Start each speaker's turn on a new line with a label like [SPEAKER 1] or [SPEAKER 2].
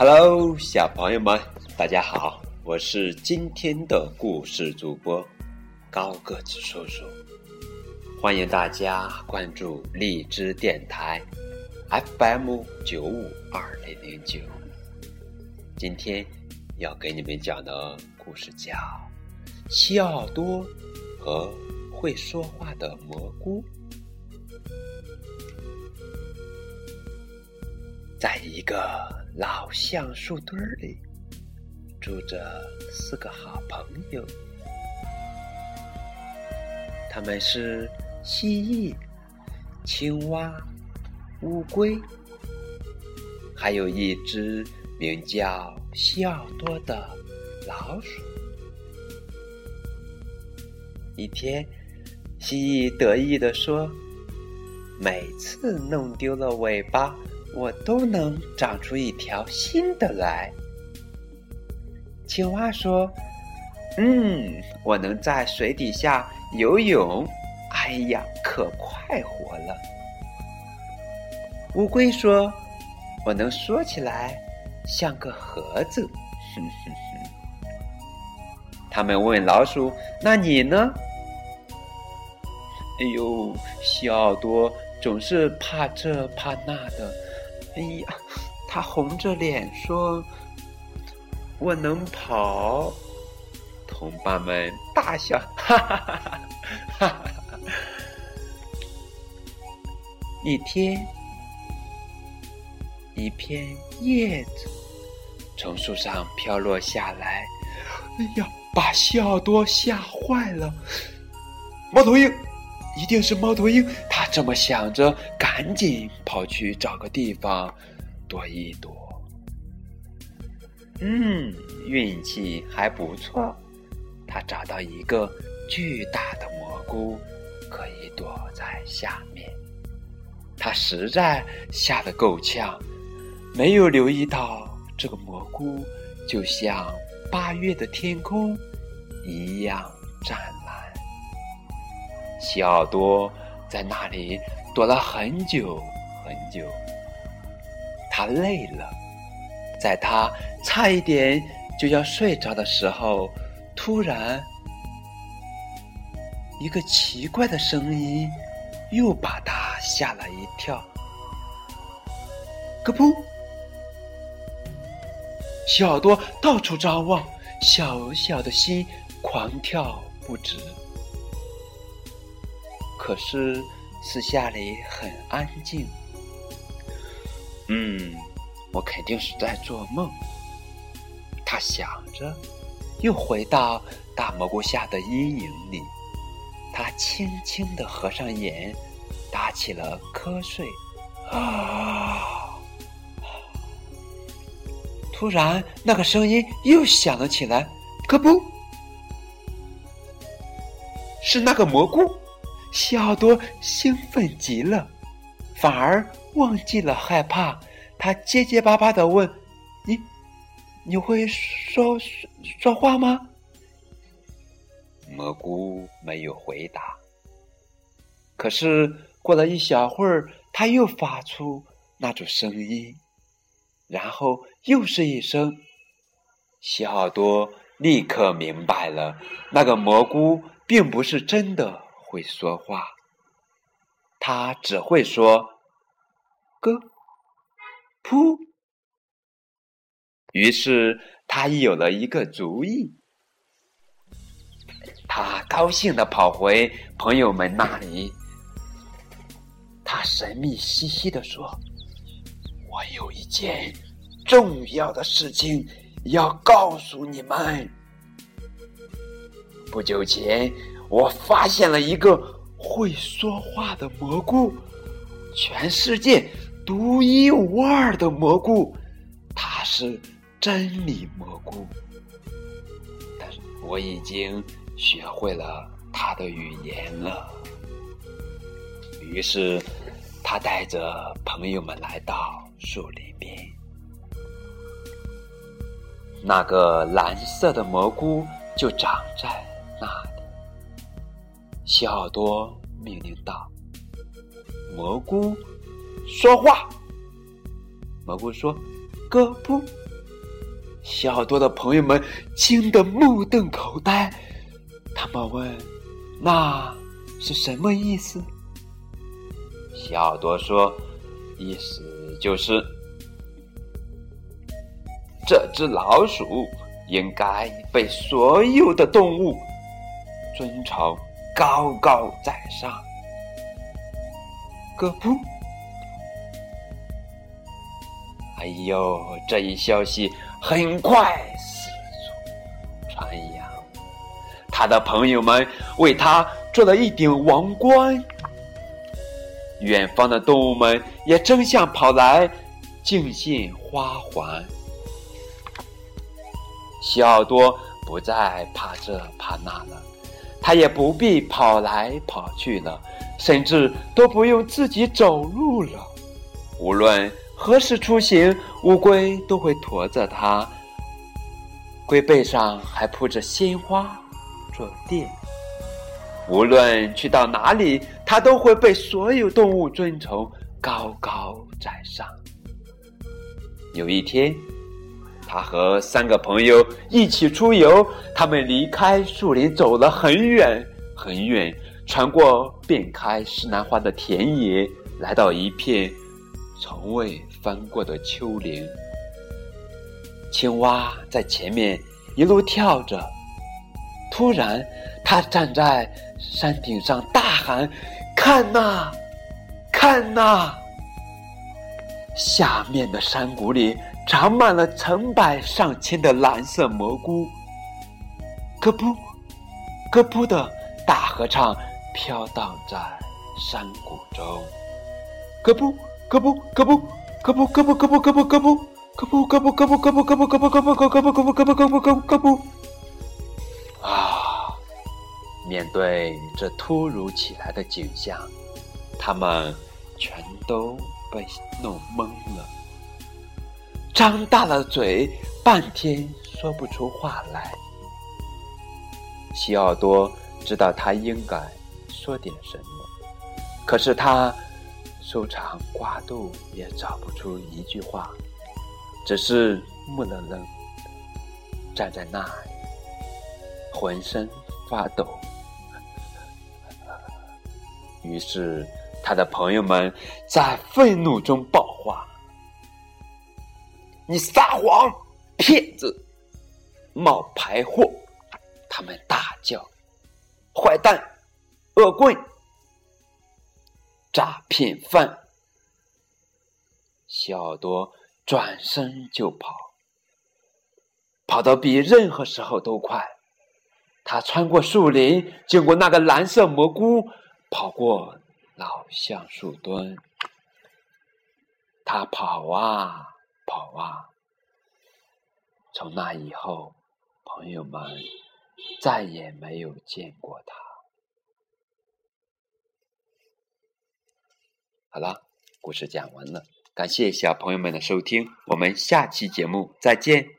[SPEAKER 1] Hello，小朋友们，大家好！我是今天的故事主播高个子叔叔，欢迎大家关注荔枝电台 FM 九五二零零九。今天要给你们讲的故事叫《西奥多和会说话的蘑菇》。在一个老橡树堆里，住着四个好朋友。他们是蜥蜴、青蛙、乌龟，还有一只名叫西奥多的老鼠。一天，蜥蜴得意地说：“每次弄丢了尾巴。”我都能长出一条新的来。青蛙说：“嗯，我能在水底下游泳，哎呀，可快活了。”乌龟说：“我能说起来像个盒子。”哼哼哼。他们问老鼠：“那你呢？”哎呦，西奥多总是怕这怕那的。哎呀，他红着脸说：“我能跑。”同伴们大笑，哈哈哈哈哈哈！一天，一片叶子从树上飘落下来，哎呀，把西奥多吓坏了。猫头鹰，一定是猫头鹰！这么想着。赶紧跑去找个地方躲一躲。嗯，运气还不错，他找到一个巨大的蘑菇，可以躲在下面。他实在吓得够呛，没有留意到这个蘑菇就像八月的天空一样湛蓝。西奥多在那里。躲了很久很久，他累了，在他差一点就要睡着的时候，突然一个奇怪的声音又把他吓了一跳。咯噗！小耳朵到处张望，小小的心狂跳不止。可是。私下里很安静。嗯，我肯定是在做梦。他想着，又回到大蘑菇下的阴影里。他轻轻的合上眼，打起了瞌睡。啊！突然，那个声音又响了起来。咯嘣！是那个蘑菇。西奥多兴奋极了，反而忘记了害怕。他结结巴巴的问：“你，你会说说话吗？”蘑菇没有回答。可是过了一小会儿，他又发出那种声音，然后又是一声。西奥多立刻明白了，那个蘑菇并不是真的。会说话，他只会说“咯”“噗”。于是他有了一个主意，他高兴的跑回朋友们那里。他神秘兮兮的说：“我有一件重要的事情要告诉你们。不久前。”我发现了一个会说话的蘑菇，全世界独一无二的蘑菇，它是真理蘑菇。但是我已经学会了它的语言了。于是，他带着朋友们来到树林边，那个蓝色的蘑菇就长在那里。西奥多命令道：“蘑菇，说话。”蘑菇说：“咯噗。”小多的朋友们惊得目瞪口呆，他们问：“那是什么意思？”小多说：“意思就是这只老鼠应该被所有的动物尊崇，高高在上。”咯噗！哎呦，这一消息很快四处传扬。他的朋友们为他做了一顶王冠，远方的动物们也争相跑来敬献花环。小奥多不再怕这怕那了，他也不必跑来跑去了，甚至都不用自己走路了。无论。何时出行，乌龟都会驮着它，龟背上还铺着鲜花做垫。无论去到哪里，它都会被所有动物尊崇，高高在上。有一天，他和三个朋友一起出游，他们离开树林走了很远很远，穿过遍开石楠花的田野，来到一片。从未翻过的丘陵，青蛙在前面一路跳着。突然，它站在山顶上大喊：“看呐，看呐！”下面的山谷里长满了成百上千的蓝色蘑菇。咯噗，咯噗的大合唱飘荡在山谷中。咯噗。咯布咯布咯布咯布咯布咯布咯布咯布咯布咯布咯布咯布咯布咯布咯布咯布咯布咯布咯咯布啊！面对这突如其来的景象，他们全都被弄懵了，张大了嘴，半天说不出话来。西奥多知道他应该说点什么，可是他。收藏挂肚也找不出一句话，只是木愣愣站在那里，浑身发抖。于是，他的朋友们在愤怒中爆发：“你撒谎，骗子，冒牌货！”他们大叫：“坏蛋，恶棍！”诈骗犯，小多转身就跑，跑得比任何时候都快。他穿过树林，经过那个蓝色蘑菇，跑过老橡树墩。他跑啊跑啊，从那以后，朋友们再也没有见过他。好了，故事讲完了，感谢小朋友们的收听，我们下期节目再见。